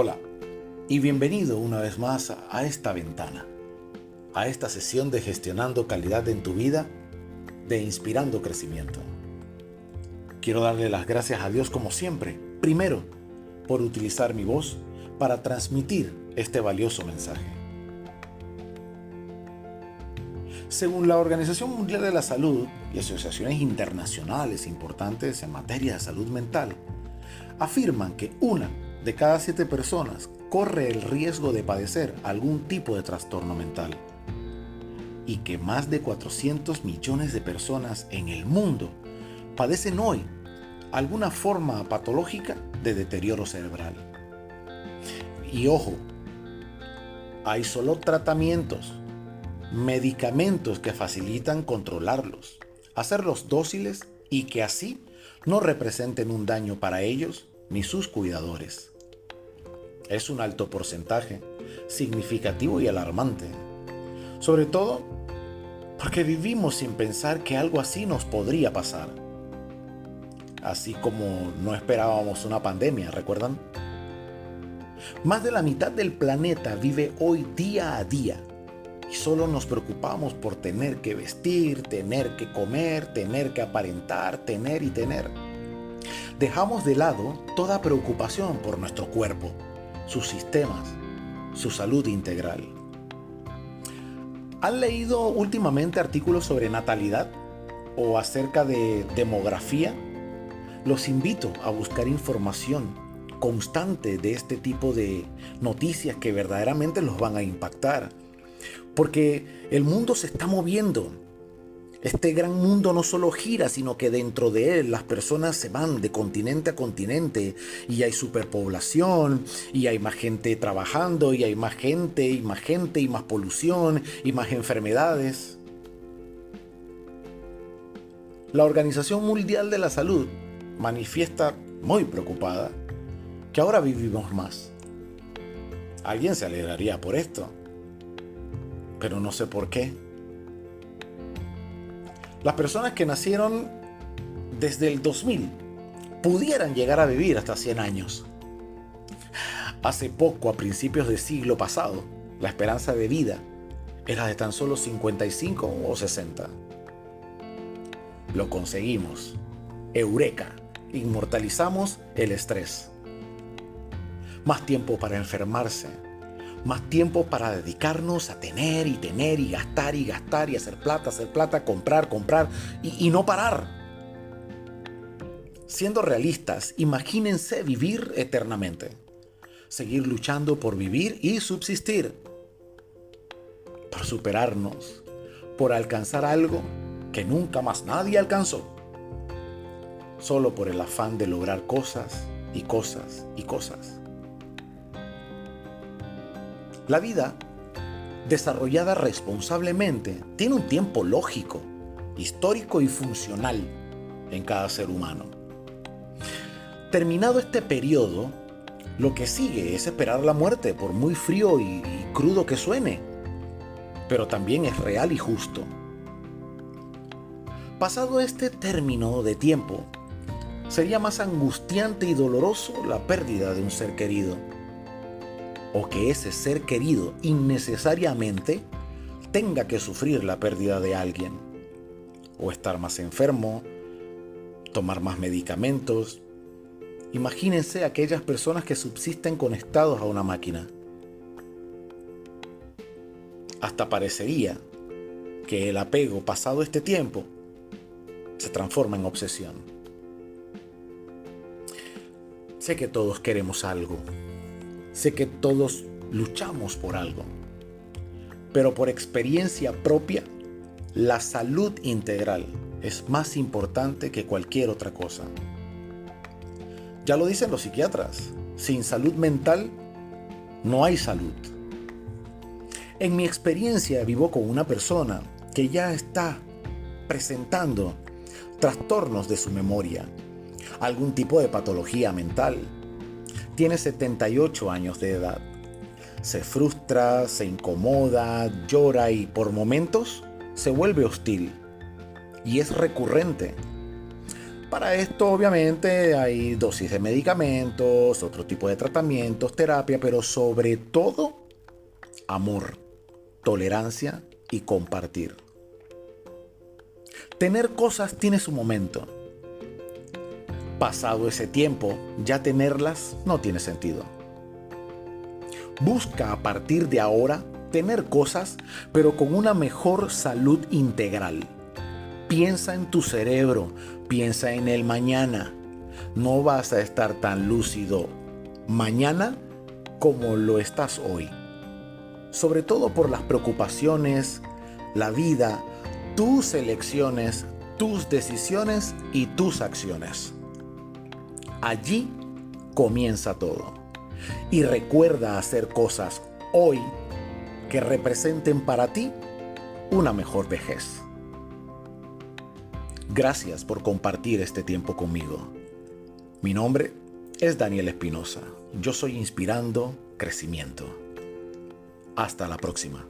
Hola y bienvenido una vez más a esta ventana, a esta sesión de gestionando calidad en tu vida, de inspirando crecimiento. Quiero darle las gracias a Dios como siempre, primero, por utilizar mi voz para transmitir este valioso mensaje. Según la Organización Mundial de la Salud y asociaciones internacionales importantes en materia de salud mental, afirman que una de cada siete personas corre el riesgo de padecer algún tipo de trastorno mental y que más de 400 millones de personas en el mundo padecen hoy alguna forma patológica de deterioro cerebral. Y ojo, hay solo tratamientos, medicamentos que facilitan controlarlos, hacerlos dóciles y que así no representen un daño para ellos ni sus cuidadores. Es un alto porcentaje, significativo y alarmante. Sobre todo porque vivimos sin pensar que algo así nos podría pasar. Así como no esperábamos una pandemia, ¿recuerdan? Más de la mitad del planeta vive hoy día a día y solo nos preocupamos por tener que vestir, tener que comer, tener que aparentar, tener y tener. Dejamos de lado toda preocupación por nuestro cuerpo sus sistemas, su salud integral. ¿Han leído últimamente artículos sobre natalidad o acerca de demografía? Los invito a buscar información constante de este tipo de noticias que verdaderamente los van a impactar. Porque el mundo se está moviendo este gran mundo no solo gira, sino que dentro de él las personas se van de continente a continente y hay superpoblación y hay más gente trabajando y hay más gente y más gente y más polución y más enfermedades. La Organización Mundial de la Salud manifiesta muy preocupada que ahora vivimos más. Alguien se alegraría por esto, pero no sé por qué. Las personas que nacieron desde el 2000 pudieran llegar a vivir hasta 100 años. Hace poco, a principios del siglo pasado, la esperanza de vida era de tan solo 55 o 60. Lo conseguimos. Eureka. Inmortalizamos el estrés. Más tiempo para enfermarse, más tiempo para dedicarnos a tener y tener y gastar y gastar y hacer plata, hacer plata, comprar, comprar y, no parar. Siendo realistas, imagínense vivir eternamente. Seguir luchando por vivir y subsistir. Por superarnos. Por alcanzar algo que nunca más nadie alcanzó. Solo por el afán de lograr cosas y cosas y cosas. La vida, desarrollada responsablemente, tiene un tiempo lógico, histórico y funcional en cada ser humano. Terminado este periodo, lo que sigue es esperar la muerte, por muy frío y, crudo que suene, pero también es real y justo. Pasado este término de tiempo, sería más angustiante y doloroso la pérdida de un ser querido o que ese ser querido innecesariamente tenga que sufrir la pérdida de alguien, o estar más enfermo, tomar más medicamentos. Imagínense aquellas personas que subsisten conectados a una máquina. Hasta parecería que el apego pasado este tiempo se transforma en obsesión. Sé que todos queremos algo, Sé que todos luchamos por algo, pero por experiencia propia, la salud integral es más importante que cualquier otra cosa. Ya lo dicen los psiquiatras, sin salud mental no hay salud. En mi experiencia vivo con una persona que ya está presentando trastornos de su memoria, algún tipo de patología mental, tiene 78 años de edad. Se frustra, se incomoda, llora y por momentos se vuelve hostil. Y es recurrente. Para esto obviamente hay dosis de medicamentos, otro tipo de tratamientos, terapia, pero sobre todo amor, tolerancia y compartir. Tener cosas tiene su momento. Pasado ese tiempo, ya tenerlas no tiene sentido. Busca a partir de ahora tener cosas, pero con una mejor salud integral. Piensa en tu cerebro, piensa en el mañana. No vas a estar tan lúcido mañana como lo estás hoy. Sobre todo por las preocupaciones, la vida, tus elecciones, tus decisiones y tus acciones. Allí comienza todo. Y recuerda hacer cosas hoy que representen para ti una mejor vejez. Gracias por compartir este tiempo conmigo. Mi nombre es Daniel Espinosa. Yo soy Inspirando Crecimiento. Hasta la próxima.